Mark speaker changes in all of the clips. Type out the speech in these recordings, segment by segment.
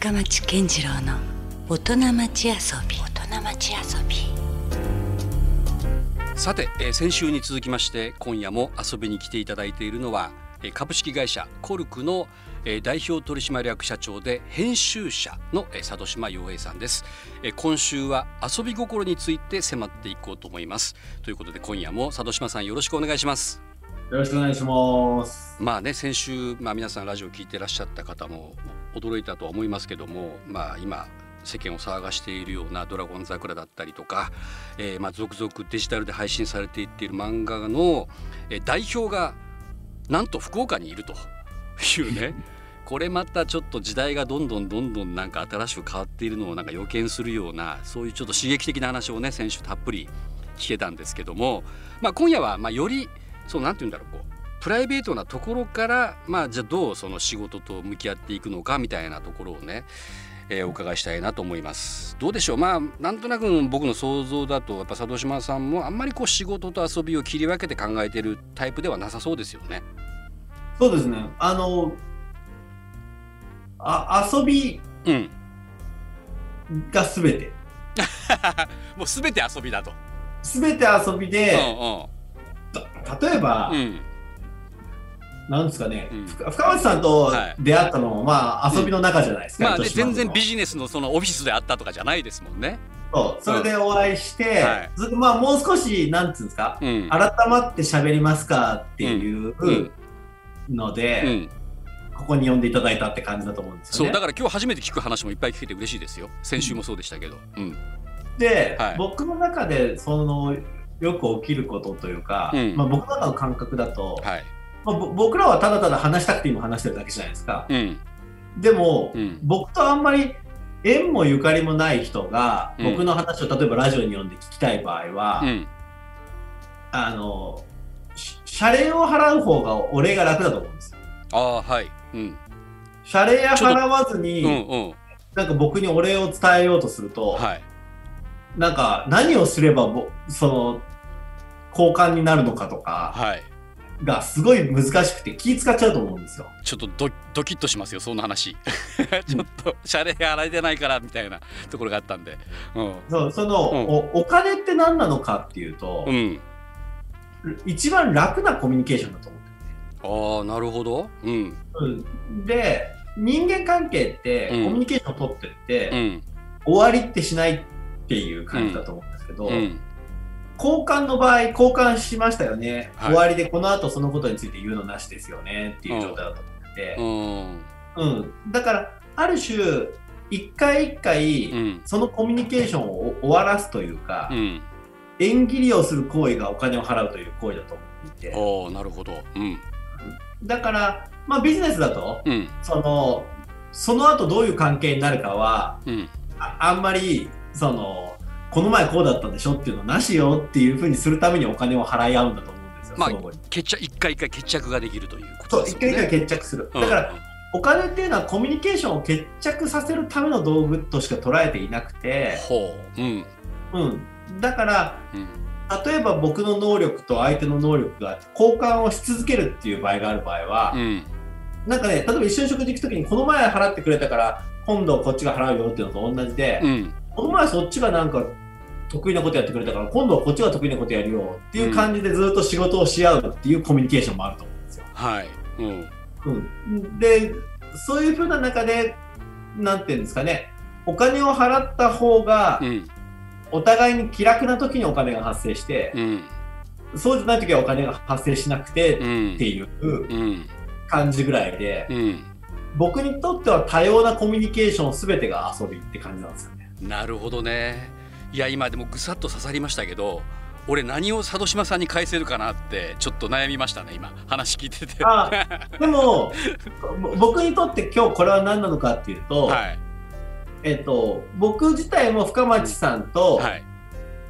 Speaker 1: 深町健次郎の大人町遊び。大人町遊び。
Speaker 2: さて、えー先週に続きまして今夜も遊びに来ていただいているのはえー株式会社コルクのえー代表取締役社長で編集者のえー佐渡島洋平さんです。えー今週は遊び心について迫っていこうと思います。ということで今夜も佐渡島さんよろしくお願いします。
Speaker 3: よろしくお願いします。
Speaker 2: まあね先週、まあ、皆さんラジオ聞いてらっしゃった方も驚いたとは思いますけども、まあ、今世間を騒がしているような「ドラゴン桜」だったりとか、えーまあ、続々デジタルで配信されていっている漫画の、えー代表がなんと福岡にいるというね これまたちょっと時代がどんどんどんどんなんか新しく変わっているのをなんか予見するようなそういうちょっと刺激的な話をね先週たっぷり聞けたんですけども、まあ、今夜はまあよりそうなんて言うんだろうこうプライベートなところからまあじゃあどうその仕事と向き合っていくのかみたいなところをね、えーお伺いしたいなと思います。どうでしょう？まあなんとなく僕の想像だとやっぱ佐渡島さんもあんまりこう仕事と遊びを切り分けて考えてるタイプではなさそうですよね。
Speaker 3: そうですね。あの、あ遊び
Speaker 2: うん。
Speaker 3: がすべて。
Speaker 2: もう全て遊びだと。
Speaker 3: すべて遊びで、た例えば、
Speaker 2: うん。うんうん
Speaker 3: なんですかね、
Speaker 2: うん。
Speaker 3: ふ深町さんと
Speaker 2: はい。
Speaker 3: 出会ったのも、まあ遊びの中じゃないですか。
Speaker 2: まあね全然ビジネスのそのオフィスであったとかじゃないですもんね。
Speaker 3: そう。それでお会いして、
Speaker 2: はい。
Speaker 3: ずまあもう少し、なんつうんですか、
Speaker 2: うん。
Speaker 3: 改まって喋りますかっていう
Speaker 2: うん。
Speaker 3: の
Speaker 2: う
Speaker 3: で、
Speaker 2: ん。
Speaker 3: ここに呼んでいただいたって感じだと思うんですよね。
Speaker 2: そう。だから今日初めて聞く話もいっぱい聞けて嬉しいですよ。先週もそうでしたけど。うん。
Speaker 3: で、
Speaker 2: はい。
Speaker 3: 僕の中でそのよく起きることというか、
Speaker 2: うん。
Speaker 3: まあ、僕の中の感覚だと、
Speaker 2: はい
Speaker 3: まあ、ぼ僕らはただただ話したくて今話してるだけじゃないですか。
Speaker 2: うん。
Speaker 3: でも、
Speaker 2: うん。
Speaker 3: 僕とあんまり縁もゆかりもない人が、
Speaker 2: うん。
Speaker 3: 僕の話を例えばラジオに呼んで聞きたい場合は、
Speaker 2: うん。
Speaker 3: あのし謝礼を払う方が俺が楽だと思うんですよ。
Speaker 2: ああはい。うん。
Speaker 3: 謝礼払わずに、
Speaker 2: うんうん。
Speaker 3: なんか僕にお礼を伝えようとすると、
Speaker 2: はい。
Speaker 3: なんか何をすればぼその交換になるのかとか
Speaker 2: はい
Speaker 3: がすごい難しくて気使っちゃうと思うんですよ。
Speaker 2: ちょっとドドキッとしますよそんな話。ちょっと謝礼払えてないからみたいなところがあったんで。うん。
Speaker 3: そうその、
Speaker 2: うん。
Speaker 3: おお金って何なのかっていうと、
Speaker 2: うん。
Speaker 3: 一番楽なコミュニケーションだと思って
Speaker 2: ああなるほど。うん。
Speaker 3: る、うん、で人間関係って
Speaker 2: うん。
Speaker 3: コミュニケーションを取ってって、
Speaker 2: うん。
Speaker 3: 終わりってしないっていう感じだと思うんですけど、
Speaker 2: うん
Speaker 3: 交換の場合交換しましたよね、
Speaker 2: はい。
Speaker 3: 終わりでこの後そのことについて言うのなしですよね。っていう状態だと思って。て、
Speaker 2: うん。
Speaker 3: うん。だからある種一回一回、
Speaker 2: うん。
Speaker 3: そのコミュニケーションを終わらすというか、
Speaker 2: うん。
Speaker 3: 縁切りをする行為がお金を払うという行為だと思って。いて
Speaker 2: おおなるほど。うん。
Speaker 3: だから、まあ、ビジネスだと
Speaker 2: うん。
Speaker 3: そのその後どういう関係になるかは
Speaker 2: うん。
Speaker 3: ああんまりそのこの前こうだったでしょっていうのなしよっていうふうにするためにお金を払い合うんだと思うんですよ、
Speaker 2: まあ決着一回一回決着ができるということですよね。
Speaker 3: 一回一回決着する、
Speaker 2: うん。
Speaker 3: だからお金っていうのはコミュニケーションを決着させるための道具としか捉えていなくて、
Speaker 2: ほう。うん。
Speaker 3: うん、だから
Speaker 2: うん。
Speaker 3: 例えば僕の能力と相手の能力が交換をし続けるっていう場合がある場合は、
Speaker 2: うん。
Speaker 3: なんかね例えば一緒に食事行く時にこの前払ってくれたから今度こっちが払うよっていうのと同じで、
Speaker 2: うん。
Speaker 3: この前そっちがなんか得意なことやってくれたから今度はこっちが得意なことやるよっていう感じでずっと仕事をし合うっていうコミュニケーションもあると思うんですよ。
Speaker 2: はい。うん。
Speaker 3: うん、でそういうふうな中でなんていうんですかね。お金を払った方が
Speaker 2: うん
Speaker 3: お互いに気楽な時にお金が発生して、
Speaker 2: うん。
Speaker 3: そうじゃない時はお金が発生しなくてっ
Speaker 2: うん。
Speaker 3: ていう
Speaker 2: うん。
Speaker 3: 感じぐらいで、
Speaker 2: うん。
Speaker 3: 僕にとっては多様なコミュニケーション全てが遊びって感じなんですよね。
Speaker 2: なるほどねいや今でもぐさっと刺さりましたけど俺何を佐渡島さんに返せるかなってちょっと悩みましたね今。話聞いてて。
Speaker 3: あでもぼ僕にとって今日これは何なのかっていうと、
Speaker 2: はい。
Speaker 3: えっと、僕自体も深町さんと
Speaker 2: はい。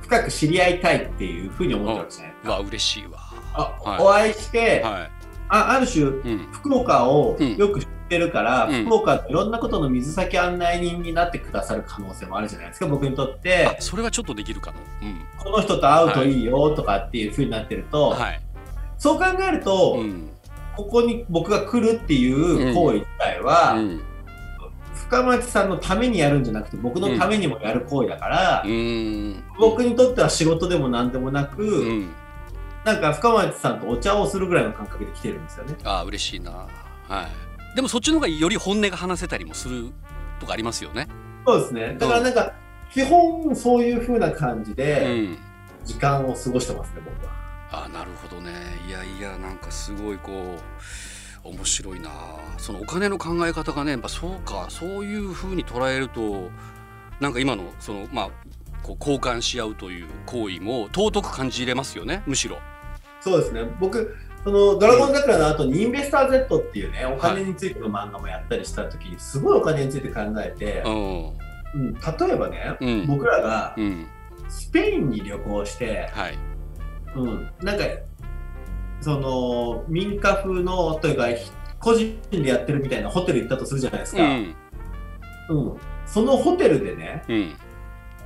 Speaker 3: 深く知り合いたいっていうふうに思ってるわけじゃないですか。
Speaker 2: わ嬉しいわ。
Speaker 3: あ
Speaker 2: はい。
Speaker 3: お会いして、
Speaker 2: はい。
Speaker 3: あある種
Speaker 2: うん。
Speaker 3: 福岡を
Speaker 2: うん。
Speaker 3: よく知ってるから、
Speaker 2: うん。
Speaker 3: 福岡いろんなことの水先案内人になってくださる可能性もあるじゃないですか僕にとって。
Speaker 2: あそれはちょっとできるかもうん。
Speaker 3: この人と会うといいよとかっていうふうになってると、
Speaker 2: はい。
Speaker 3: そう考えると、
Speaker 2: うん。
Speaker 3: ここに僕が来るっていう行為自体は、
Speaker 2: うん。
Speaker 3: 深町さんのためにやるんじゃなくて僕のためにもやる行為だから、
Speaker 2: うん。
Speaker 3: 僕にとっては仕事でも何でもなく、
Speaker 2: うん。
Speaker 3: なんか深町さんとお茶をするぐらいの感覚で来てるんですよね。
Speaker 2: ああ嬉しいな。はいでもそっちの方がより本音が話せたりもするとかありますよね
Speaker 3: そうですね。だからなんか、基本そういう風な感じ
Speaker 2: う
Speaker 3: で
Speaker 2: ん
Speaker 3: 時間を過ごしてますね、僕は。
Speaker 2: あなるほどねいやいやなんかすごいこう面白いなそのお金の考え方がねやっぱそうかそういうふうに捉えるとなんか今のそのまあこう交換し合うという行為も尊く感じれますよねむしろ。
Speaker 3: そうですね。僕、そのドラゴン桜の後にインベスター Z っていうね、お金についての漫画もやったりした時に、すごいお金について考えて、
Speaker 2: うん
Speaker 3: うん、例えばね、
Speaker 2: うん。
Speaker 3: 僕らが
Speaker 2: うん。
Speaker 3: スペインに旅行して、
Speaker 2: はい。
Speaker 3: うん、なんか、その民家風のというか、個人でやってるみたいなホテル行ったとするじゃないですか。
Speaker 2: うん。
Speaker 3: うん、そのホテルでね、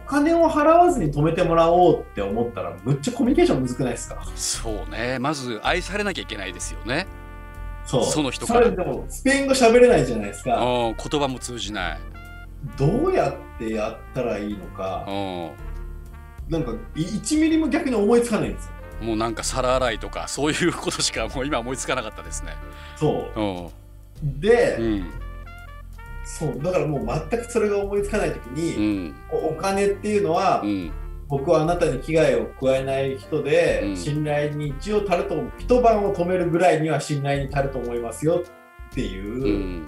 Speaker 3: 金を払わずに泊めてもらおうって思ったら、むっちゃコミュニケーションむずくないですか？
Speaker 2: そうねまず愛されなきゃいけないですよね。
Speaker 3: そう。
Speaker 2: その人から
Speaker 3: でも、スペイン語喋れないじゃないですか。
Speaker 2: うん言葉も通じない。
Speaker 3: どうやってやったらいいのか
Speaker 2: う、ん
Speaker 3: なんかい1ミリも逆に思いつかないんですよ。
Speaker 2: もうなんか皿洗いとかそういうことしかもう今思いつかなかったですね。
Speaker 3: そ
Speaker 2: うん
Speaker 3: う。で、
Speaker 2: うん
Speaker 3: そう、だからもう全くそれが思いつかないとき
Speaker 2: う
Speaker 3: に、
Speaker 2: ん。
Speaker 3: おお金っていうのは、
Speaker 2: うん。
Speaker 3: 僕はあなたに危害を加えない人で、
Speaker 2: うん。
Speaker 3: 信頼に一応足ると一晩を止めるぐらいには信頼に足ると思いますよっていう、
Speaker 2: うん。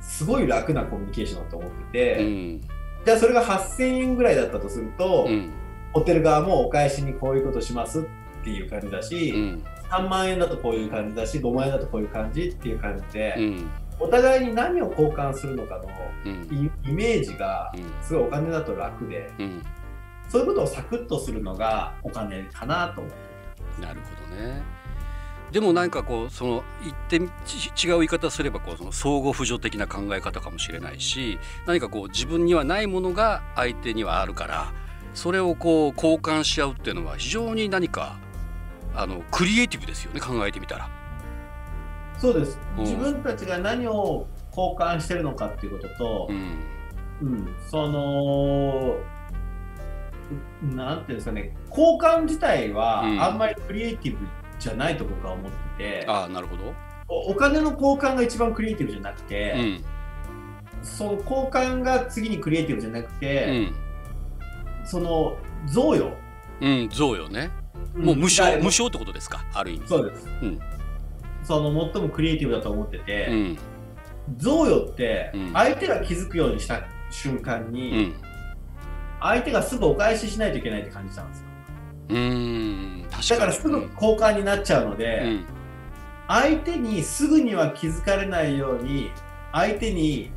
Speaker 3: すごい楽なコミュニケーションだと思って
Speaker 2: う
Speaker 3: て、
Speaker 2: ん。
Speaker 3: じゃあそれが8000円ぐらいだったとすると、
Speaker 2: うん。
Speaker 3: ホテル側もお返しにこういうことしますっていう感じだし、
Speaker 2: うん。
Speaker 3: 3万円だとこういう感じだし5万円だとこういう感じっていう感じで、
Speaker 2: うん
Speaker 3: お互いに何を交換するのかの
Speaker 2: うん
Speaker 3: イイメージがすごいお金だと楽で
Speaker 2: うん
Speaker 3: そういうことをサクッとするのがお金かなと思って
Speaker 2: なるほどね。でもなんかこうその言ってち違う言い方すればこうその相互扶助的な考え方かもしれないし何かこう自分にはないものが相手にはあるからそれをこう交換し合うっていうのは非常に何かあのクリエイティブですよね考えてみたら。
Speaker 3: そうです。
Speaker 2: うん。
Speaker 3: 自分たちが何を交換してるのかっていうことと
Speaker 2: う、ん。
Speaker 3: うん。そのなんていうんですかね。交換自体は
Speaker 2: うん。
Speaker 3: あんまりクリエイティブじゃないと僕は思ってて、
Speaker 2: ああなるほど。
Speaker 3: おお金の交換が一番クリエイティブじゃなくて、
Speaker 2: うん
Speaker 3: その交換が次にクリエイティブじゃなく
Speaker 2: う
Speaker 3: て、
Speaker 2: ん。
Speaker 3: その贈与、
Speaker 2: うん贈与ね。もう無償
Speaker 3: が
Speaker 2: 無償ってことですか？ある意味。
Speaker 3: そうです、
Speaker 2: うん
Speaker 3: その最もクリエイティブだと思って
Speaker 2: う
Speaker 3: て、
Speaker 2: ん
Speaker 3: 贈与って
Speaker 2: うん。
Speaker 3: 相手が気づくようにした瞬間
Speaker 2: う
Speaker 3: に、
Speaker 2: ん。
Speaker 3: 相手がすぐお返ししないといけないって感じたんですよ。
Speaker 2: うーん。確かに。
Speaker 3: だからすぐ交換になっちゃうので、
Speaker 2: うん。
Speaker 3: 相手にすぐには気づかれないように相手に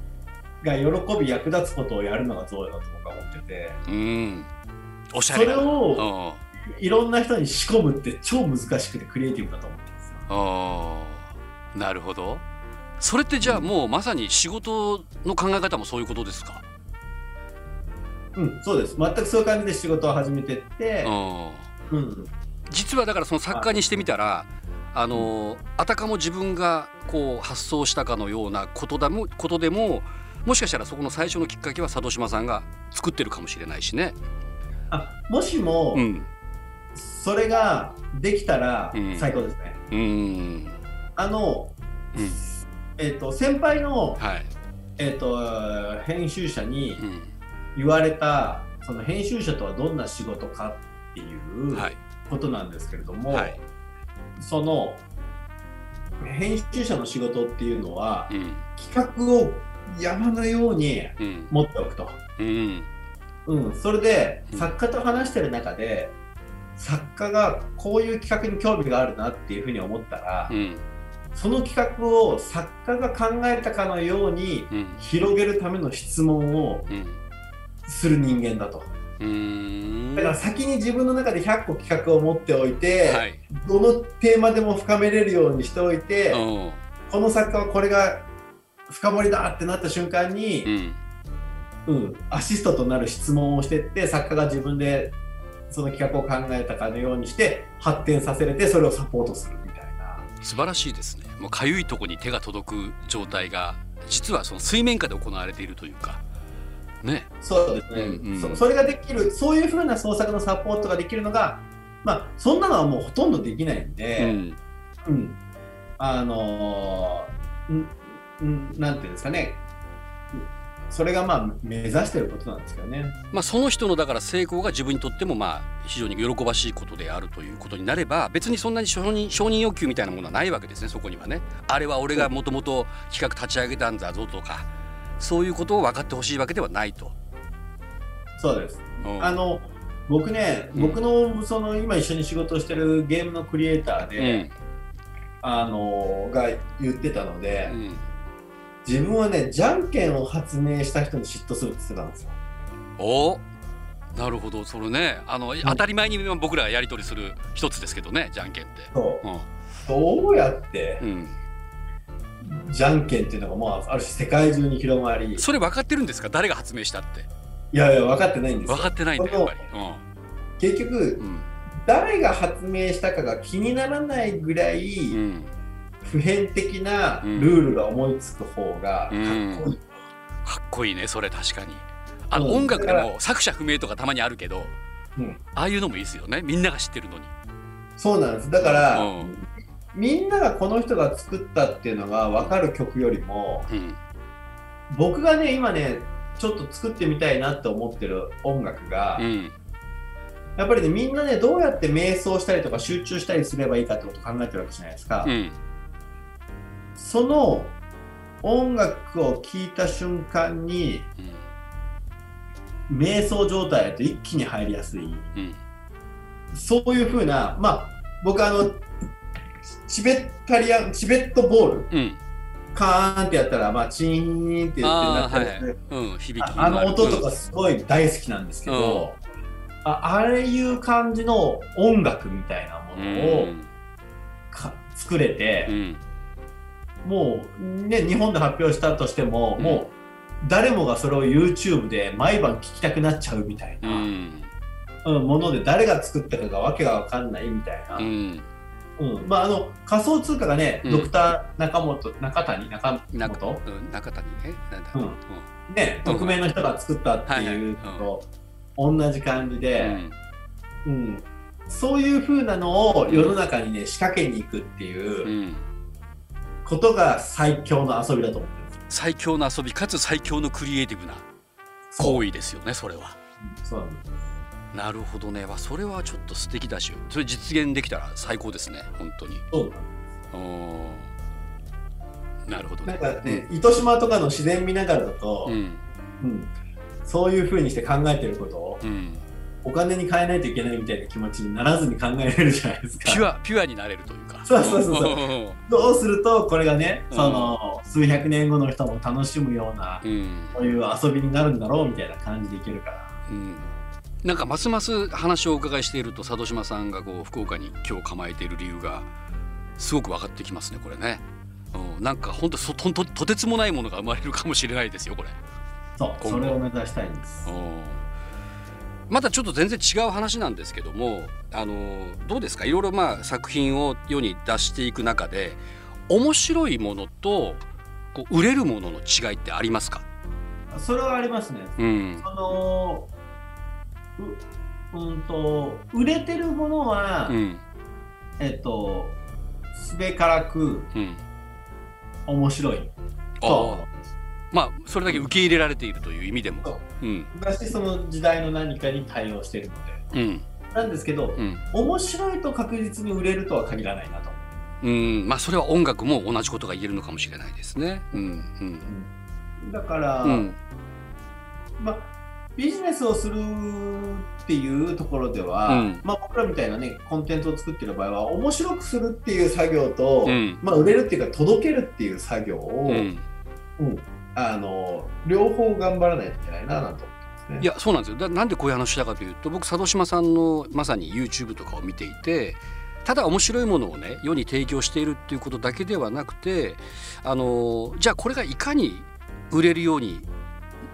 Speaker 3: が喜び役立つことをやるのが贈与だと僕は思ってて。
Speaker 2: うん。おしゃ
Speaker 3: そ
Speaker 2: れな。
Speaker 3: れを
Speaker 2: うん
Speaker 3: いろんな人に仕込むって超難しくてクリエイティブだと思
Speaker 2: ああなるほど。それってじゃあもうまさに仕事の考え方もそういうことですか、
Speaker 3: うんそうです。全くそういう感じで仕事を始めてって
Speaker 2: うん、
Speaker 3: うん。
Speaker 2: 実はだからその作家にしてみたらあのあたかも自分がこう発想したかのようなことだもことでももしかしたらそこの最初のきっかけは佐渡島さんが作ってるかもしれないしね。
Speaker 3: あもしも、
Speaker 2: うん、
Speaker 3: それができたら
Speaker 2: うん。
Speaker 3: 最高ですね、
Speaker 2: うん。
Speaker 3: あの、
Speaker 2: うん。
Speaker 3: えっ、と先輩の、
Speaker 2: はい、
Speaker 3: えっと編集者に
Speaker 2: うん。
Speaker 3: 言われたその編集者とはどんな仕事かっていう
Speaker 2: はい。
Speaker 3: ことなんですけれども、
Speaker 2: はい。
Speaker 3: その編集者の仕事っていうのは
Speaker 2: うん。
Speaker 3: 企画を山のように
Speaker 2: うん。
Speaker 3: 持っておくと、
Speaker 2: うん。
Speaker 3: うん、それで
Speaker 2: うん。
Speaker 3: 作家と話してる中で作家がこういう企画に興味があるなっていうふうに思ったら、
Speaker 2: うん。
Speaker 3: その企画を作家が考えたかのように
Speaker 2: うん。
Speaker 3: 広げるための質問を
Speaker 2: うん。
Speaker 3: する人間だと。だから先に自分の中で100個企画を持っておいて、
Speaker 2: はい。
Speaker 3: どのテーマでも深めれるようにしておいて、
Speaker 2: うん。
Speaker 3: この作家はこれが深掘りだってなった瞬間
Speaker 2: う
Speaker 3: に、
Speaker 2: ん。
Speaker 3: うんアシストとなる質問をしてって作家が自分でその企画を考えたかのようにして発展させれてそれをサポートするみたいな。
Speaker 2: 素晴らしいですね。もうかゆいとこに手が届く状態が実はその水面下で行われているというか。ね。
Speaker 3: そうですね、
Speaker 2: うんうん。
Speaker 3: そそれができるそういうふうな創作のサポートができるのがまあそんなのはもうほとんどできないん
Speaker 2: う
Speaker 3: で、
Speaker 2: ん。
Speaker 3: うん。あのーんんなんていうんですかねそれがまあ目指してることなんですけどね。
Speaker 2: まあ、その人のだから成功が自分にとってもまあ非常に喜ばしいことであるということになれば別にそんなに承認承認欲求みたいなものはないわけですねそこにはね。あれは俺がもともと企画立ち上げたんだぞとかそういうことを分かってほしいわけではないと。
Speaker 3: そうです
Speaker 2: うん
Speaker 3: あの僕ね、
Speaker 2: うん
Speaker 3: 僕のその今一緒に仕事をしてるゲームのクリエイター
Speaker 2: う
Speaker 3: で、
Speaker 2: ん
Speaker 3: あのが言ってたので、
Speaker 2: うん
Speaker 3: 自分はねじゃんけんを発明した人に嫉妬するって言ってたんですよ。
Speaker 2: おなるほど。それねあの、当たり前に僕らがやり取りする一つですけどねじゃんけんって。
Speaker 3: そう。
Speaker 2: うん。
Speaker 3: どうやって
Speaker 2: うん、
Speaker 3: じゃんけんっていうのがもうある種世界中に広まり。い
Speaker 2: それ分かってるんですか？誰が発明したって。
Speaker 3: やいや分かってないんですよ。
Speaker 2: 分かってないんだやっぱり。
Speaker 3: 結局
Speaker 2: うん。うん。
Speaker 3: 誰が発明したかが気にならないぐらい
Speaker 2: うん
Speaker 3: 普遍的なルールが思いつく方がかっこいい、
Speaker 2: かっこいいねそれ確かに。あの、
Speaker 3: うん。
Speaker 2: 音楽で
Speaker 3: だから
Speaker 2: も作者不明とかたまにあるけど
Speaker 3: うん。
Speaker 2: ああいうのもいいですよね。みんなが知ってるのに。
Speaker 3: そうなんです。だから、
Speaker 2: うん。
Speaker 3: みんながこの人が作ったっていうのが分かる曲よりも
Speaker 2: うん。
Speaker 3: 僕がね今ねちょっと作ってみたいなって思ってる音楽が、
Speaker 2: うん。
Speaker 3: やっぱりねみんなねどうやって瞑想したりとか集中したりすればいいかってことを考えてるわけじゃないですか、
Speaker 2: うん
Speaker 3: その音楽を聴いた瞬間に瞑想状態へと一気に入りやすい。
Speaker 2: うん
Speaker 3: そういう風なまあ僕あのチベッタリアンチベットボール。
Speaker 2: うん
Speaker 3: カーンってやったらまあチーンって言ってなったりする
Speaker 2: うん響き
Speaker 3: ああの音と
Speaker 2: か
Speaker 3: かすごい大好きなんですけど、ああれいう感じの音楽みたいなも
Speaker 2: う
Speaker 3: のを作れて
Speaker 2: う、ん
Speaker 3: もうね日本で発表したとしても、
Speaker 2: うん。
Speaker 3: もう誰もがそれを YouTube で毎晩聴きたくなっちゃうみたいな、
Speaker 2: うん。
Speaker 3: うんもので誰が作ったかがわけがわかんないみたいな、
Speaker 2: うん。
Speaker 3: うん。まああの仮想通貨がね、
Speaker 2: うん。
Speaker 3: ドクター中本中谷中
Speaker 2: な
Speaker 3: 本
Speaker 2: うん中谷ね？なんだ。
Speaker 3: うん。ね
Speaker 2: うん。
Speaker 3: 匿名の人が作ったっていうのと同じ感じで、
Speaker 2: うん。
Speaker 3: うん、そういう風なのを世の中にね仕掛けに行くっていううんことが最強の遊びだと思ってる。んですよ
Speaker 2: 最強の遊びかつ最強のクリエイティブな行為ですよねそれは。
Speaker 3: そうなんです
Speaker 2: なるほどね。わそれはちょっと素敵だし。それ実現できたら最高ですね本当に。
Speaker 3: そうな
Speaker 2: るほど
Speaker 3: すな
Speaker 2: ね
Speaker 3: んかね、糸島とかの自然見ながらだと、
Speaker 2: うん。
Speaker 3: うん。そういう風にして考えてることを
Speaker 2: うん
Speaker 3: お金に変えないといけないみたいな気持ちにならずに考えれるじゃないですか。
Speaker 2: ピュアピュアになれるというか。
Speaker 3: そうそうそうそう。ん。どうするとこれがね、
Speaker 2: うん。
Speaker 3: その数百年後の人も楽しむような、
Speaker 2: うん。
Speaker 3: そういう遊びになるんだろうみたいな感じでいけるから。
Speaker 2: うん。なんかますます話をお伺いしていると佐渡島さんがこう福岡に今日構えている理由がすごく分かってきますねこれね、うん、なんか本当そとととてつもないものが生まれるかもしれないですよこれ。
Speaker 3: そう、それを目指したいんです。
Speaker 2: またちょっと全然違う話なんですけどもあのどうですか？いろいろまあ作品を世に出していく中で面白いものとこう売れるものの違いってありますか、
Speaker 3: それはありますね。
Speaker 2: うん。
Speaker 3: そのううんと売れてるものは、
Speaker 2: うん。
Speaker 3: えっとすべからく
Speaker 2: うん、
Speaker 3: 面白いと
Speaker 2: まあそれだけ受け入れられているという意味でも。
Speaker 3: そう。
Speaker 2: うん。
Speaker 3: 昔その時代の何かに対応しているので。
Speaker 2: うん。
Speaker 3: なんですけど、
Speaker 2: うん。
Speaker 3: 面白いと確実に売れるとは限らないなと。
Speaker 2: うん。まあそれは音楽も同じことが言えるのかもしれないですね。うん。
Speaker 3: だから、
Speaker 2: うんうん。
Speaker 3: まあビジネスをするっていうところでは、
Speaker 2: うん。
Speaker 3: まあ、僕らみたいなねコンテンツを作ってる場合は面白くするっていう作業と、
Speaker 2: うん。
Speaker 3: まあ、売れるっていうか届けるっていう作業を、
Speaker 2: うん。
Speaker 3: うんあの両方頑張らないといけないななんて思ってますね。
Speaker 2: いやそうなんですよだなんでこういう話したかというと僕佐渡島さんのまさに YouTube とかを見ていてただ面白いものをね世に提供しているっていうことだけではなくてあのじゃあこれがいかに売れるように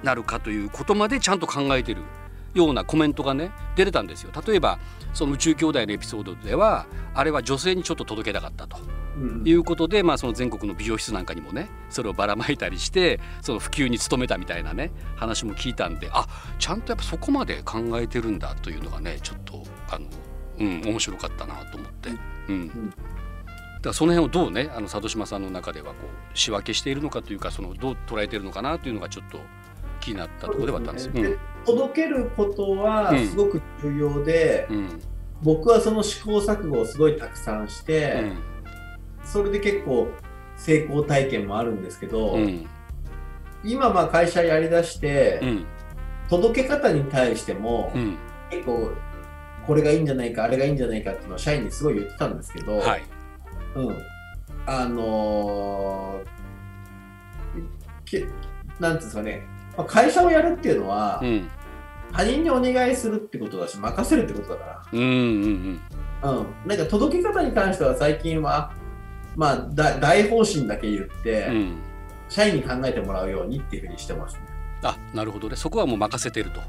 Speaker 2: なるかということまでちゃんと考えてるようなコメントがね出てたんですよ。例えばその宇宙兄弟のエピソードではあれは女性にちょっと届けたかったと。
Speaker 3: うん
Speaker 2: いうことで、まあ、その全国の美容室なんかにもねそれをばらまいたりしてその普及に努めたみたいなね話も聞いたんであちゃんとやっぱそこまで考えてるんだというのがねちょっとあの、うん、面白かったなと思って。うん。
Speaker 3: ん。
Speaker 2: だその辺をどうねあの佐渡島さんの中ではこう仕分けしているのかというかそのどう捉えているのかなというのがちょっと気になったところではあったんですよ。
Speaker 3: そうで届けることは
Speaker 2: うん。
Speaker 3: すごく重要で、
Speaker 2: うん。うん
Speaker 3: 僕はその試行錯誤をすごいたくさんして、それで結構成功体験もあるんですけど、今まあ会社やりだして、
Speaker 2: うん。
Speaker 3: 届け方に対しても、
Speaker 2: うん。
Speaker 3: 結構これがいいんじゃないかあれがいいんじゃないかっていうのを社員にすごい言ってたんですけど、
Speaker 2: はい。
Speaker 3: うん、あのーけなんていうんですかね、まあ、会社をやるっていうのは、
Speaker 2: うん。
Speaker 3: 他人にお願いするってことだし任せるってことだか
Speaker 2: うんうん
Speaker 3: ら、うん、なんか届け方に関しては最近は、まあ、だ大方針だけ言って、社員に考えてもらうようにっていうふうにしてますね。
Speaker 2: あなるほどね。そこはもう任せてると。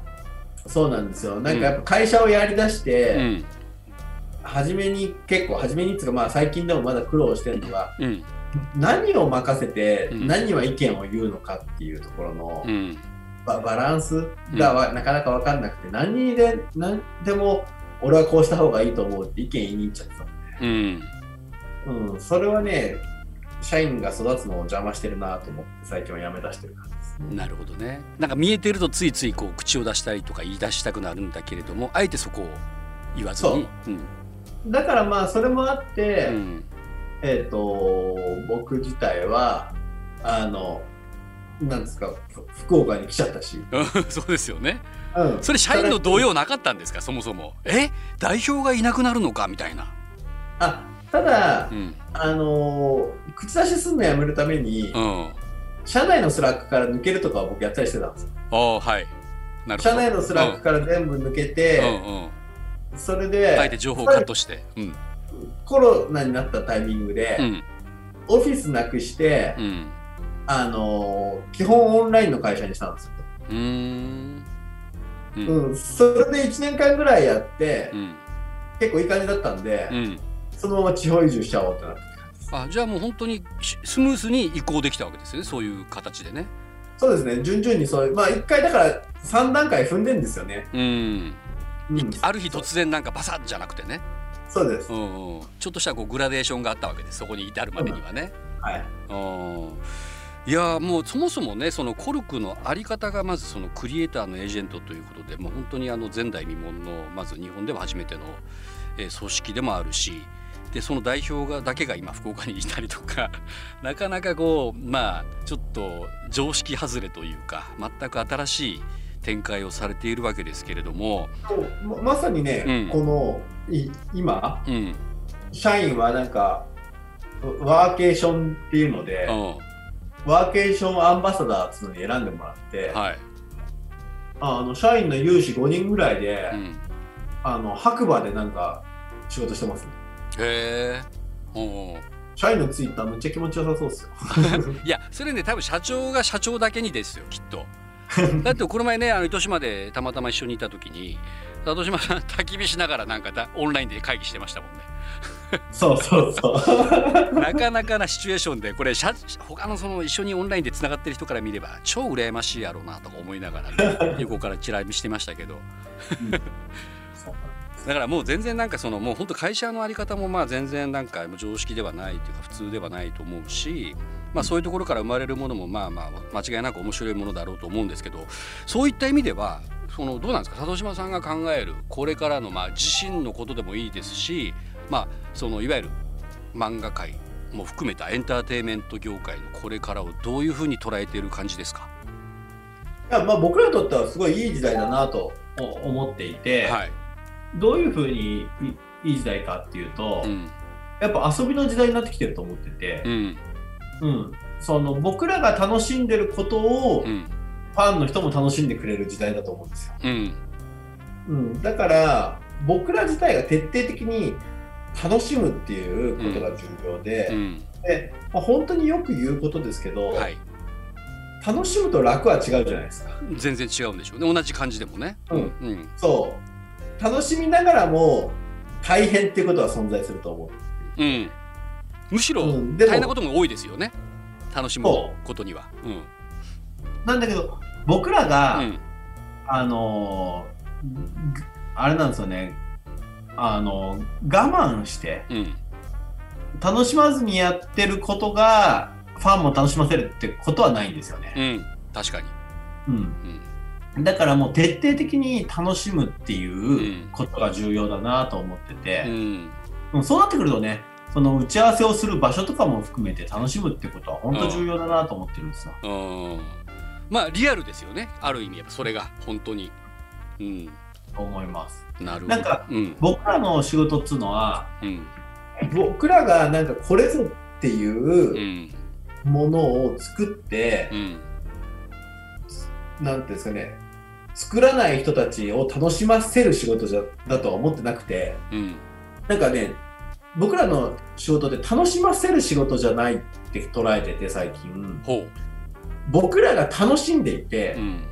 Speaker 3: そうなんですよ。なんかやっぱ会社をやりだして、
Speaker 2: うん。
Speaker 3: 初めに結構初めにっていうかまあ最近でもまだ苦労してるのが
Speaker 2: うん
Speaker 3: 何を任せて
Speaker 2: うん。
Speaker 3: 何は意見を言うのかっていうところの
Speaker 2: うん。
Speaker 3: ババランスがわなかなか分かんなくて何にで何でも俺はこうした方がいいと思うって意見言いに行っちゃって
Speaker 2: うん。
Speaker 3: た、うん、それはね社員が育つのを邪魔してるなと思って最近はやめ出してる感じですね。
Speaker 2: なるほどね。なんか見えてるとついついこう口を出したりとか言い出したくなるんだけれどもあえてそこを言わずに。うん。
Speaker 3: だからまあそれもあって、
Speaker 2: うん
Speaker 3: えっ、と僕自体はあのなんですかふ福岡に来ちゃったし、
Speaker 2: そうですよね。
Speaker 3: うん、
Speaker 2: それ社員の動揺なかったんですか？そもそも。え？代表がいなくなるのか？みたいな。
Speaker 3: あただ、
Speaker 2: うん。
Speaker 3: あの口出しするのやめるために、
Speaker 2: うん。
Speaker 3: 社内の Slack から抜けるとかは僕やったりしてたんですよ。
Speaker 2: ああはい。
Speaker 3: 社内の Slack から全部抜け
Speaker 2: うん。
Speaker 3: て、
Speaker 2: うん。うん。
Speaker 3: それで
Speaker 2: あえて情報をカットして。うん
Speaker 3: コロナになったタイミングで、
Speaker 2: うん
Speaker 3: オフィスなくして、
Speaker 2: うん。
Speaker 3: あの基本オンラインの会社にしたんですよ、
Speaker 2: うーん。うん。
Speaker 3: うん。それで1年間ぐらいやって、
Speaker 2: うん。
Speaker 3: 結構いい感じだったんで、
Speaker 2: うん。
Speaker 3: そのまま地方移住しちゃおうってなって。
Speaker 2: あじゃあもう本当にしスムースに移行できたわけですよね。そういう形でね。
Speaker 3: そうですね。順々にそういうまあ1回だから3段階踏んでんですよね、
Speaker 2: うん。
Speaker 3: うん、
Speaker 2: ある日突然なんかバサッじゃなくてね、
Speaker 3: そうです、
Speaker 2: うんうん、ちょっとしたこうグラデーションがあったわけですそこに至るまでにはね。
Speaker 3: はい。
Speaker 2: うん。いやもうそもそもねそのコルクのあり方がまずそのクリエイターのエージェントということでもう本当にあの前代未聞のまず日本では初めての、えー組織でもあるしでその代表がだけが今福岡にいたりとか なかなかこうまあちょっと常識外れというか全く新しい展開をされているわけですけれども、
Speaker 3: ままさにね、
Speaker 2: うん。
Speaker 3: このい今
Speaker 2: うん。
Speaker 3: 社員はなんかワーケーションっていうので、
Speaker 2: うん。
Speaker 3: ワーケーションアンバサダーっていうのに選んでもらって、
Speaker 2: はい。
Speaker 3: あの社員の有志5人ぐらいで、
Speaker 2: うん、
Speaker 3: あの白馬でなんか仕事してますね。
Speaker 2: へえ。
Speaker 3: 社員のツイッターめっちゃ気持ちよさそうですよ。
Speaker 2: いやそれね多分社長が社長だけにですよきっと。だってこの前ねあの糸島でたまたま一緒にいた時に佐渡島さん焚き火しながらなんかだオンラインで会議してましたもんね。
Speaker 3: そうそうそう。
Speaker 2: なかなかなシチュエーションでこれ社他のその一緒にオンラインでつながってる人から見れば超羨ましいやろうなとか思いながらね横からチラ見してましたけど。
Speaker 3: そう
Speaker 2: だからもう全然なんかそのもう本当会社のあり方もまあ全然なんか常識ではないというか普通ではないと思うし、まあ、そういうところから生まれるものもまあまあ間違いなく面白いものだろうと思うんですけどそういった意味ではそのどうなんですか？佐渡島さんが考えるこれからのまあ自身のことでもいいですし、まあ、そのいわゆる漫画界も含めたエンターテインメント業界のこれからをどういうふうに捉えている感じですか、
Speaker 3: いやまあ僕らにとってはすごいいい時代だなと思っていて、
Speaker 2: はい。
Speaker 3: どういうふうにいいい時代かっていうと、
Speaker 2: うん。
Speaker 3: やっぱ遊びの時代になってきてると思ってて
Speaker 2: う、ん
Speaker 3: うん。その僕らが楽しんでることを
Speaker 2: うん。
Speaker 3: ファンの人も楽しんでくれる時代だと思うんですよ。
Speaker 2: うん。
Speaker 3: うん、だから僕ら自体が徹底的に楽しむっていうことが重要で,、
Speaker 2: うん。
Speaker 3: でまあ、本当によく言うことですけど、
Speaker 2: はい。
Speaker 3: 楽しむと楽は違うじゃないですか。
Speaker 2: 全然違うんでしょうね。同じ感じでもね。
Speaker 3: うん。
Speaker 2: うん。
Speaker 3: そう。楽しみながらも大変っていうことは存在すると思う。
Speaker 2: うんむしろ大変なことも多いですよね。楽しむ
Speaker 3: そ
Speaker 2: ことには。う。ん。
Speaker 3: なんだけど僕らが、
Speaker 2: うん。
Speaker 3: あのあれなんですよね。あの我慢して
Speaker 2: うん。
Speaker 3: 楽しまずにやってることがファンも楽しませるってことはないんですよね。
Speaker 2: うん。確かに。
Speaker 3: うん。
Speaker 2: うん。
Speaker 3: だからもう徹底的に楽しむっていうことが重要だなと思ってて、
Speaker 2: うん。
Speaker 3: うん。そうなってくるとねその打ち合わせをする場所とかも含めて楽しむってことは本当重要だなと思ってるんですよ。
Speaker 2: うん。まあリアルですよね。ある意味やっぱそれが。本当に。うん。
Speaker 3: と思います。
Speaker 2: なるほど。
Speaker 3: なんか
Speaker 2: うん。
Speaker 3: 僕らの仕事っつうのは
Speaker 2: うん。
Speaker 3: 僕らがなんかこれぞっていううん。ものを作って
Speaker 2: う、ん。
Speaker 3: なんていうんですかね。作らない人たちを楽しませる仕事じゃだとは思ってなくて。
Speaker 2: うん。
Speaker 3: なんかね僕らの仕事って楽しませる仕事じゃないって捉えてて最近。僕らが楽しんでいて、
Speaker 2: うん。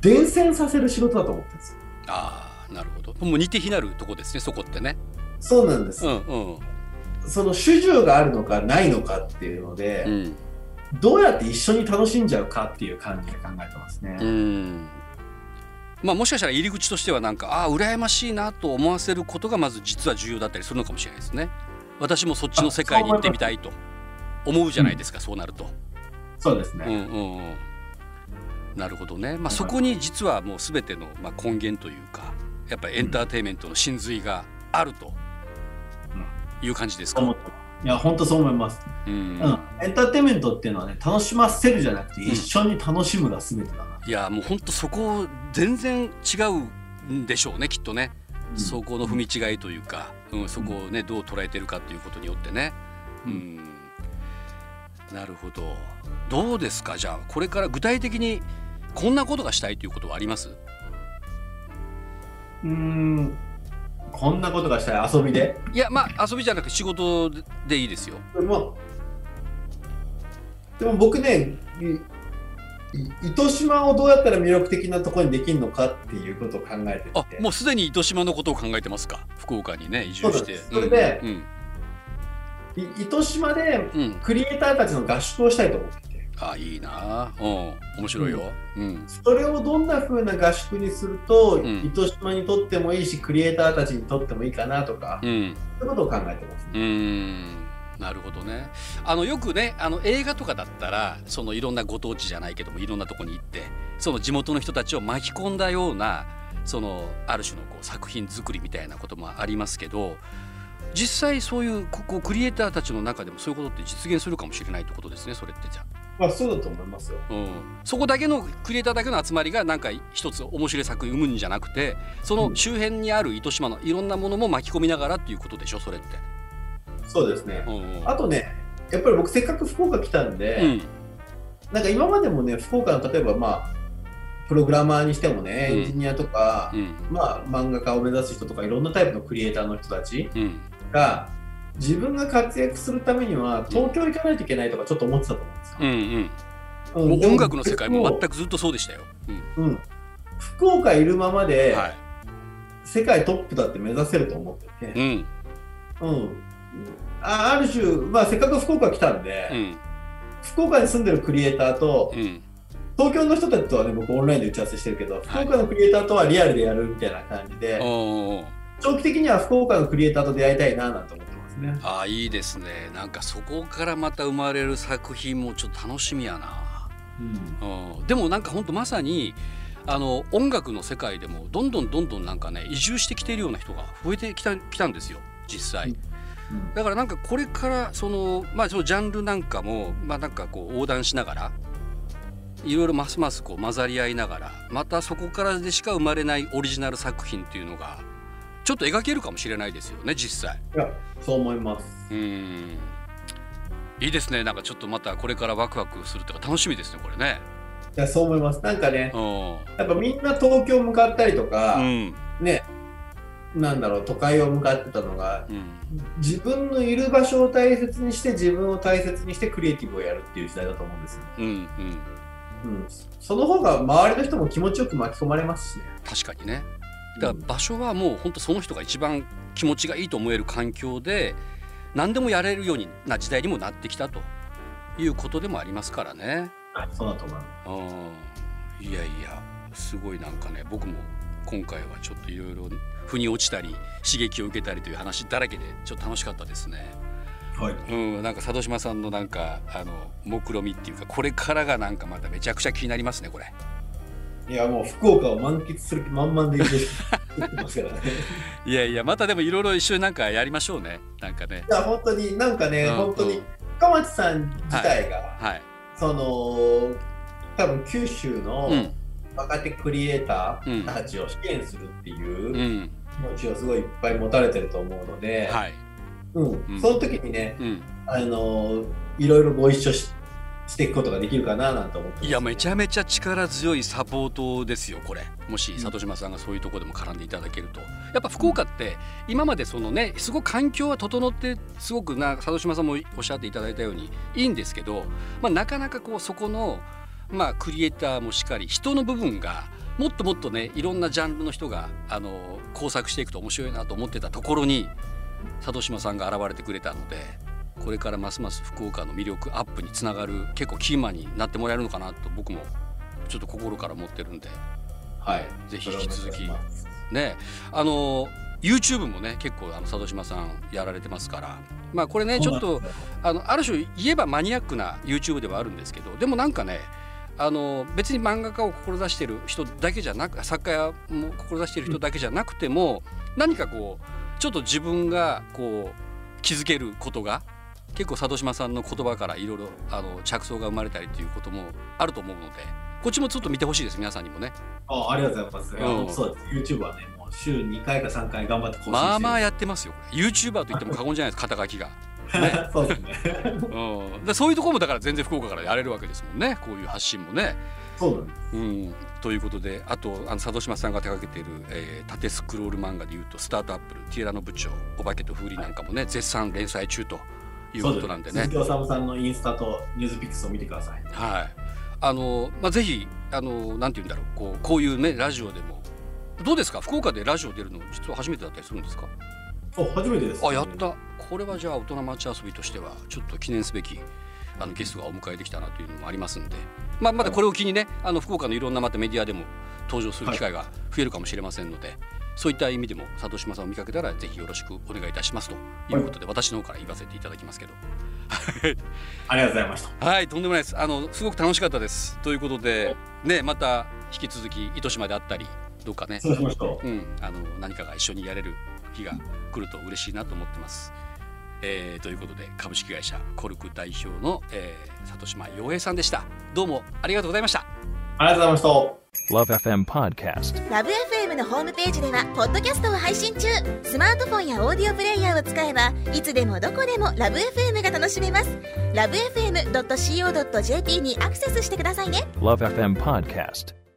Speaker 3: 伝染させる仕事だと思ってるんですよ。
Speaker 2: ああなるほど。もう似て非なるとこですねそこってね。
Speaker 3: そうなんです、
Speaker 2: うんうん。
Speaker 3: その主従があるのかないのかっていうので、
Speaker 2: うん。
Speaker 3: どうやって一緒に楽しんじゃうかっていう感じで考えてますね、
Speaker 2: うんまあもしかしたら入り口としてはなんかああ羨ましいなと思わせることがまず実は重要だったりするのかもしれないですね。私もそっちの世界に行ってみたいと思うじゃないですか、そうなると。
Speaker 3: そうですね、
Speaker 2: うんうんうん。なるほどね、まあ、そこに実はもう全てのまあ根源というかやっぱりエンターテインメントの真髄があるという感じですか、
Speaker 3: 思ってます。いや本当そう思います、
Speaker 2: うん。
Speaker 3: うん。エンターテインメントっていうのはね楽しませるじゃなくて、
Speaker 2: ん。
Speaker 3: 一緒に楽しむが全てだ。な、
Speaker 2: いやもう本当そこ全然違うんでしょうねきっとね、
Speaker 3: うん。
Speaker 2: そこの踏み違いというか、うん、そこをねどう捉えてるかということによってね、う
Speaker 3: うん。ん
Speaker 2: なるほど。どうですか？じゃあこれから具体的にこんなことがしたいということはあります？
Speaker 3: うーん。こんなことがしたい？遊びで？
Speaker 2: いやまあ遊びじゃなくて仕事でいいですよ。
Speaker 3: でも僕ね糸島をどうやったら魅力的なところにできるのかっていうことを考えて
Speaker 2: あ
Speaker 3: て
Speaker 2: もうすでに糸島のことを考えてますか？福岡にね移住して。
Speaker 3: それで
Speaker 2: うん
Speaker 3: い糸島で
Speaker 2: うん。うん
Speaker 3: クリエイターたちの合宿をしたいと思っていて。
Speaker 2: あいいな。うん。面白いよ。うん。
Speaker 3: それをどんな風な合宿にすると、
Speaker 2: ん。
Speaker 3: 糸島にとってもいいしクリエイターたちにとってもいいかなとか、
Speaker 2: うん。
Speaker 3: そういうことを考えてます、
Speaker 2: うーんなるほどね。あのよくねあの映画とかだったらそのいろんなご当地じゃないけどもいろんなとこに行ってその地元の人たちを巻き込んだようなそのある種のこう作品作りみたいなこともありますけど実際そういうここクリエイターたちの中でもそういうことって実現するかもしれないってことですねそれってじゃ
Speaker 3: まあそうだと思いますよ。
Speaker 2: あ、うん、そこだけのクリエイターだけの集まりがなんか一つ面白い作品生むんじゃなくてその周辺にある糸島のいろんなものも巻き込みながらっていうことでしょそれって。
Speaker 3: そうですね、
Speaker 2: うんうん。
Speaker 3: あとねやっぱり僕せっかく福岡来たんで、
Speaker 2: うん。
Speaker 3: なんか今までもね福岡の例えばまあプログラマーにしてもね
Speaker 2: うん。
Speaker 3: エンジニアとか、
Speaker 2: うん。
Speaker 3: まあ漫画家を目指す人とかいろんなタイプのクリエイターの人たち
Speaker 2: うん。
Speaker 3: が自分が活躍するためには東京行かないといけないとかちょっと思ってたと思うんですよ。
Speaker 2: うんうん。音楽の世界も
Speaker 3: で
Speaker 2: 全くずっとそうでしたよ。うん。
Speaker 3: うん、福岡いるままで
Speaker 2: はい。
Speaker 3: 世界トップだって目指せると思ってて、
Speaker 2: うん。
Speaker 3: うん、あある種、まあ、せっかく福岡来たんで、
Speaker 2: うん
Speaker 3: 福岡に住んでるクリエイターと
Speaker 2: うん
Speaker 3: 東京の人たちとはね僕オンラインで打ち合わせしてるけど、福岡のクリエイターとはリアルでやるみたいな感じで、長期的には福岡のクリエイターと出会いたいななんて思ってますね。
Speaker 2: あーいいですね。なんかそこからまた生まれる作品もちょっと楽しみやな。
Speaker 3: うん
Speaker 2: うんでもなんか本当まさにあの音楽の世界でもどんどんどんどんなんかね移住してきているような人が増えてきたきたんですよ実際。
Speaker 3: うん
Speaker 2: だからなんかこれからそのまあそのジャンルなんかもまあなんかこう横断しながらいろいろますますこう混ざり合いながらまたそこからでしか生まれないオリジナル作品っていうのがちょっと描けるかもしれないですよね実際。
Speaker 3: いやそう思います。
Speaker 2: うんいいですねなんかちょっとまたこれからワクワクするとか楽しみですねこれね。
Speaker 3: いやそう思います。なんかね
Speaker 2: うん
Speaker 3: やっぱみんな東京向かったりとか、
Speaker 2: うん
Speaker 3: ねなんだろう都会を向かってたのが
Speaker 2: うん
Speaker 3: 自分のいる場所を大切にして自分を大切にしてクリエイティブをやるっていう時代だと思うんですよ。
Speaker 2: うんうん
Speaker 3: うん、その方が周りの人も気持ちよく巻き込まれますしね。
Speaker 2: 確かにねだから場所はもう本当その人が一番気持ちがいいと思える環境で何でもやれるような時代にもなってきたということでもありますからね。
Speaker 3: はい、そうだと思います。
Speaker 2: うんいやいやすごいなんかね僕も今回はちょっといろいろ腑に落ちたり刺激を受けたりという話だらけでちょっと楽しかったですね。
Speaker 3: はい。
Speaker 2: うん、なんか佐渡島さんのなんかあの目論見みっていうかこれからがなんかまためちゃくちゃ気になりますねこれ。
Speaker 3: いや、もう福岡を満喫する気満々で。
Speaker 2: いやいやまたでもいろいろ一緒になんかやりましょうねなんかね。
Speaker 3: いや、本当になんかね、
Speaker 2: うん
Speaker 3: 本当に
Speaker 2: うん
Speaker 3: 深町さん自体が、
Speaker 2: はい。
Speaker 3: その、多分九州の
Speaker 2: うん
Speaker 3: 若手クリエイタ
Speaker 2: うん
Speaker 3: ーたちを支援するっていう
Speaker 2: うん
Speaker 3: 気持ちをすごいいっぱい持たれてると思うので、
Speaker 2: はい。
Speaker 3: うん。
Speaker 2: うん。
Speaker 3: その時にね、
Speaker 2: うん。
Speaker 3: あのいろいろご一緒ししていくことができるかななんて思ってます。
Speaker 2: いやめちゃめちゃ力強いサポートですよこれ。もし里島さんがそういうところでも絡んでいただけると。やっぱ福岡って今までそのねすごく環境は整ってすごくな里島さんもおっしゃっていただいたようにいいんですけど、まあ、なかなかこうそこの、まあ、クリエイターもしっかり人の部分がもっともっとねいろんなジャンルの人があの工作していくと面白いなと思ってたところに里島さんが現れてくれたのでこれからますます福岡の魅力アップにつながる結構キーマンになってもらえるのかなと僕もちょっと心から思ってるんで。
Speaker 3: はい。
Speaker 2: ぜひ引き続き。ね。あの YouTube もね結構あの佐渡島さんやられてますから。まあこれね。ちょっとあのある種言えばマニアックな YouTube ではあるんですけどでもなんかねあの別に漫画家を志してる人だけじゃなく作家やも志してる人だけじゃなくても、何かこうちょっと自分がこう気づけることが結構佐渡島さんの言葉からいろいろあの着想が生まれたりっていうこともあると思うのでこっちもちょっと見てほしいです皆さんにもね
Speaker 3: あありがとうございます。
Speaker 2: うん
Speaker 3: そうです。YouTube はね、もう週2回か3回頑張って
Speaker 2: まあまあ
Speaker 3: や
Speaker 2: やってますよ YouTuber と言っても過言じゃないです肩書きが。
Speaker 3: そうですね。
Speaker 2: うん、でそういうところもだから全然福岡からやれるわけですもんね。こういう発信もね。
Speaker 3: そう。
Speaker 2: うん、ということであとあの佐渡島さんが手掛けている、えー縦スクロール漫画でいうと「スタートアップル」「ティエラノ部長」「お化けと風鈴」なんかもね絶賛連載中ということなんでね。
Speaker 3: 鈴。木治さんのインスタとニュースピックスを見てください。
Speaker 2: はい。あのまあ、ぜひあのなんて言うんだろう。こうこういうねラジオでも。どうですか？福岡でラジオ出るの実は初めてだったりするんですか？
Speaker 3: お初めてです、
Speaker 2: あやったこれはじゃあ大人町遊びとしてはちょっと記念すべきあのゲストがお迎えできたなというのもありますんで、まあ、まだこれを機にねあの福岡のいろんなまたメディアでも登場する機会が増えるかもしれませんので、そういった意味でも佐渡島さんを見かけたらぜひよろしくお願いいたしますということで、私の方から言わせていただきますけど。
Speaker 3: ありがとうございました。
Speaker 2: はいとんでもないです。あのすごく楽しかったです。ということでねまた引き続き糸島であったりどうかねうん、あの何かが一緒にやれる日が来ると嬉しいなと思ってます。えーということで株式会社コルク代表の、えー、里島洋平さんでした。どうもありがとうございました。
Speaker 3: う。ありがとうございました。
Speaker 4: Love FM Podcast.
Speaker 5: ラブ f m のホームページではポッドキャストを配信中スマートフォンやオーディオプレイヤーを使えばいつでもどこでもラブ f m が楽しめますラブ FM.co.jp にアクセスしてくださいね
Speaker 4: Love FM Podcast.